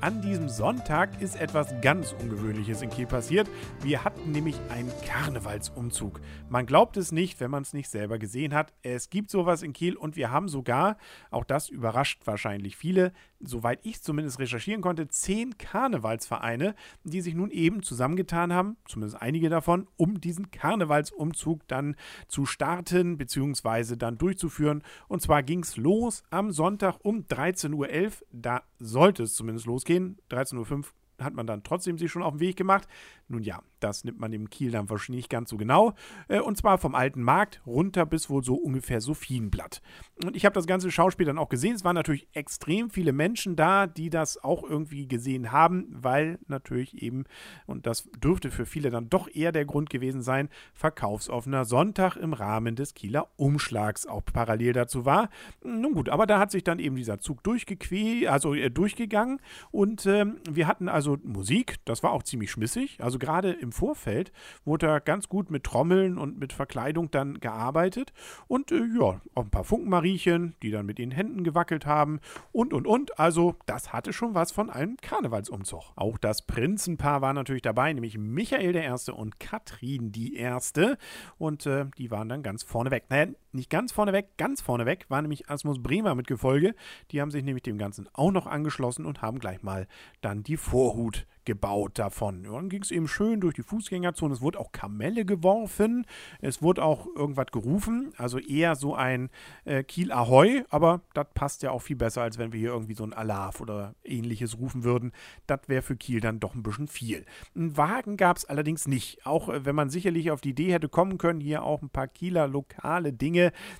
An diesem Sonntag ist etwas ganz Ungewöhnliches in Kiel passiert. Wir hatten nämlich einen Karnevalsumzug. Man glaubt es nicht, wenn man es nicht selber gesehen hat. Es gibt sowas in Kiel und wir haben sogar, auch das überrascht wahrscheinlich viele, soweit ich zumindest recherchieren konnte, zehn Karnevalsvereine, die sich nun eben zusammengetan haben, zumindest einige davon, um diesen Karnevalsumzug dann zu starten bzw. dann durchzuführen. Und zwar ging es los am Sonntag um 13.11 Uhr. Da sollte es zumindest losgehen losgehen. 13.05 Uhr hat man dann trotzdem sich schon auf den Weg gemacht. Nun ja, das nimmt man im Kiel dann wahrscheinlich nicht ganz so genau. Äh, und zwar vom alten Markt runter bis wohl so ungefähr Sophienblatt. Und ich habe das ganze Schauspiel dann auch gesehen. Es waren natürlich extrem viele Menschen da, die das auch irgendwie gesehen haben, weil natürlich eben, und das dürfte für viele dann doch eher der Grund gewesen sein, verkaufsoffener Sonntag im Rahmen des Kieler Umschlags auch parallel dazu war. Nun gut, aber da hat sich dann eben dieser Zug durchgequält, also äh, durchgegangen und äh, wir hatten also Musik, das war auch ziemlich schmissig. Also gerade im Vorfeld wurde da ganz gut mit Trommeln und mit Verkleidung dann gearbeitet. Und äh, ja, auch ein paar Funkenmariechen, die dann mit den Händen gewackelt haben und und und. Also, das hatte schon was von einem Karnevalsumzug. Auch das Prinzenpaar war natürlich dabei, nämlich Michael der Erste und Katrin die Erste. Und äh, die waren dann ganz vorneweg. Naja, nicht ganz vorneweg, ganz vorneweg war nämlich Asmus Bremer mit Gefolge. Die haben sich nämlich dem Ganzen auch noch angeschlossen und haben gleich mal dann die Vorhut gebaut davon. Ja, dann ging es eben schön durch die Fußgängerzone. Es wurde auch Kamelle geworfen. Es wurde auch irgendwas gerufen. Also eher so ein äh, Kiel Ahoi. Aber das passt ja auch viel besser, als wenn wir hier irgendwie so ein Alarv oder ähnliches rufen würden. Das wäre für Kiel dann doch ein bisschen viel. Einen Wagen gab es allerdings nicht. Auch äh, wenn man sicherlich auf die Idee hätte kommen können, hier auch ein paar Kieler lokale Dinge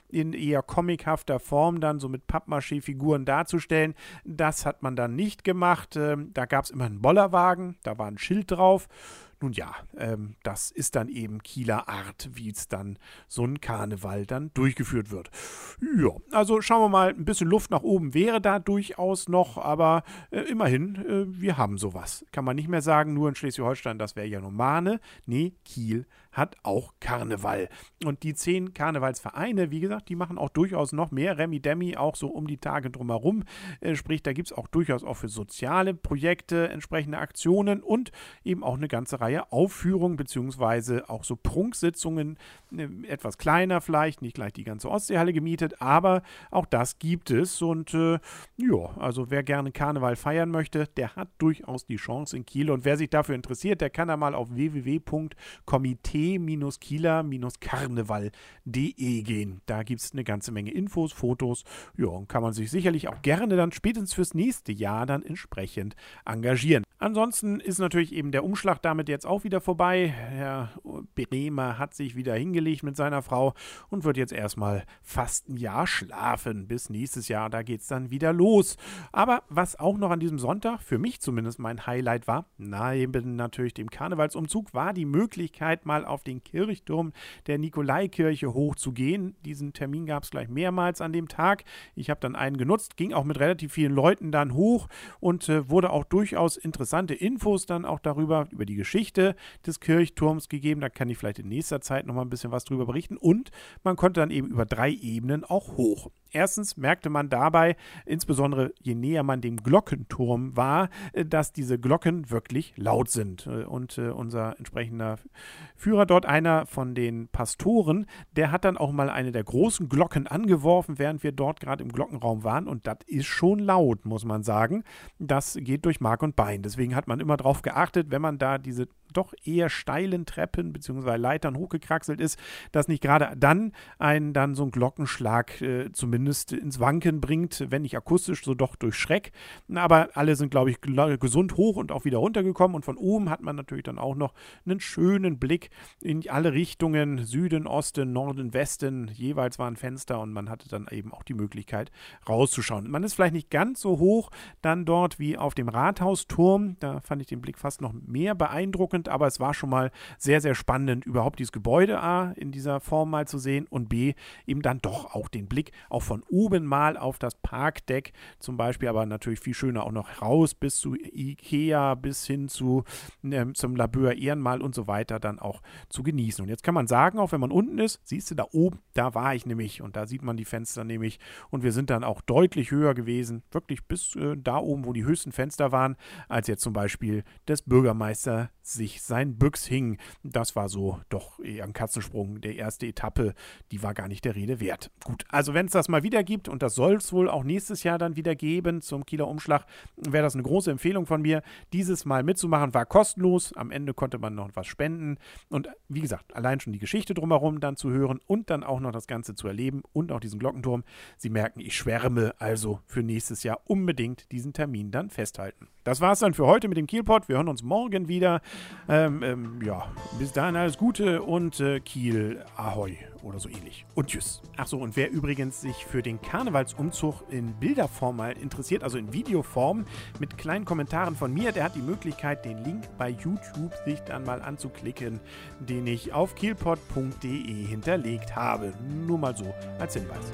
in eher comichafter Form dann so mit Pappmaché-Figuren darzustellen. Das hat man dann nicht gemacht. Ähm, da gab es immer einen Bollerwagen Wagen, da war ein Schild drauf. Nun ja, ähm, das ist dann eben Kieler Art, wie es dann so ein Karneval dann durchgeführt wird. Ja, also schauen wir mal, ein bisschen Luft nach oben wäre da durchaus noch, aber äh, immerhin, äh, wir haben sowas. Kann man nicht mehr sagen, nur in Schleswig-Holstein, das wäre ja Nomane. Nee, Kiel hat auch Karneval. Und die zehn Karnevalsvereine, wie gesagt, die machen auch durchaus noch mehr Remi Demi, auch so um die Tage drumherum. Äh, sprich, da gibt es auch durchaus auch für soziale Projekte entsprechende Aktionen und eben auch eine ganze Reihe Reihe Aufführungen beziehungsweise auch so Prunksitzungen, äh, etwas kleiner vielleicht, nicht gleich die ganze Ostseehalle gemietet, aber auch das gibt es und äh, ja, also wer gerne Karneval feiern möchte, der hat durchaus die Chance in Kiel und wer sich dafür interessiert, der kann da mal auf www.komitee-kieler-karneval.de gehen. Da gibt es eine ganze Menge Infos, Fotos, ja, und kann man sich sicherlich auch gerne dann spätestens fürs nächste Jahr dann entsprechend engagieren. Ansonsten ist natürlich eben der Umschlag damit jetzt auch wieder vorbei. Herr Bremer hat sich wieder hingelegt mit seiner Frau und wird jetzt erstmal fast ein Jahr schlafen. Bis nächstes Jahr, da geht es dann wieder los. Aber was auch noch an diesem Sonntag, für mich zumindest mein Highlight war, neben natürlich dem Karnevalsumzug, war die Möglichkeit, mal auf den Kirchturm der Nikolaikirche hochzugehen. Diesen Termin gab es gleich mehrmals an dem Tag. Ich habe dann einen genutzt, ging auch mit relativ vielen Leuten dann hoch und äh, wurde auch durchaus interessant interessante Infos dann auch darüber, über die Geschichte des Kirchturms gegeben. Da kann ich vielleicht in nächster Zeit nochmal ein bisschen was drüber berichten. Und man konnte dann eben über drei Ebenen auch hoch. Erstens merkte man dabei, insbesondere je näher man dem Glockenturm war, äh, dass diese Glocken wirklich laut sind. Äh, und äh, unser entsprechender Führer dort, einer von den Pastoren, der hat dann auch mal eine der großen Glocken angeworfen, während wir dort gerade im Glockenraum waren. Und das ist schon laut, muss man sagen. Das geht durch Mark und Bein. Deswegen hat man immer darauf geachtet, wenn man da diese doch eher steilen Treppen bzw. Leitern hochgekraxelt ist, dass nicht gerade dann einen dann so ein Glockenschlag äh, zumindest ins Wanken bringt, wenn nicht akustisch, so doch durch Schreck. Aber alle sind, glaube ich, gesund hoch und auch wieder runtergekommen und von oben hat man natürlich dann auch noch einen schönen Blick in alle Richtungen, Süden, Osten, Norden, Westen, jeweils waren Fenster und man hatte dann eben auch die Möglichkeit rauszuschauen. Man ist vielleicht nicht ganz so hoch dann dort wie auf dem Rathausturm, da fand ich den Blick fast noch mehr beeindruckend, aber es war schon mal sehr, sehr spannend, überhaupt dieses Gebäude A in dieser Form mal zu sehen und B eben dann doch auch den Blick auf von oben mal auf das Parkdeck zum Beispiel, aber natürlich viel schöner auch noch raus bis zu Ikea, bis hin zu äh, zum Labeur Ehrenmal und so weiter dann auch zu genießen. Und jetzt kann man sagen, auch wenn man unten ist, siehst du da oben, da war ich nämlich und da sieht man die Fenster nämlich und wir sind dann auch deutlich höher gewesen, wirklich bis äh, da oben, wo die höchsten Fenster waren, als jetzt zum Beispiel des Bürgermeister sich sein Büchs hing. Das war so doch eher ein Katzensprung. Der erste Etappe, die war gar nicht der Rede wert. Gut, also wenn es das mal wieder gibt und das soll es wohl auch nächstes Jahr dann wieder geben zum Kieler Umschlag, wäre das eine große Empfehlung von mir. Dieses Mal mitzumachen war kostenlos. Am Ende konnte man noch was spenden. Und wie gesagt, allein schon die Geschichte drumherum dann zu hören und dann auch noch das Ganze zu erleben und auch diesen Glockenturm. Sie merken, ich schwärme also für nächstes Jahr unbedingt diesen Termin dann festhalten. Das war es dann für heute mit dem Kielpot. Wir hören uns morgen wieder. Ähm, ähm, ja, bis dahin alles Gute und äh, Kiel Ahoi oder so ähnlich. Und tschüss. Achso, und wer übrigens sich für den Karnevalsumzug in Bilderform mal interessiert, also in Videoform mit kleinen Kommentaren von mir, der hat die Möglichkeit, den Link bei YouTube sich dann mal anzuklicken, den ich auf kielpot.de hinterlegt habe. Nur mal so als Hinweis.